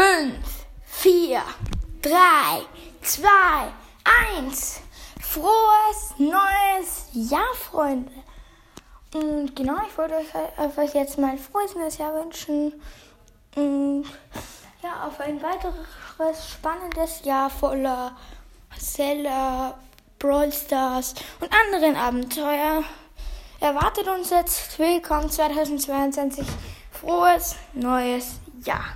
5, 4, 3, 2, 1. Frohes neues Jahr, Freunde. Und genau, ich wollte euch, jetzt mal ein frohes neues Jahr wünschen. Und ja, auf ein weiteres spannendes Jahr voller Zeller, Brawl Stars und anderen Abenteuer. Erwartet uns jetzt willkommen 2022. Frohes neues Jahr.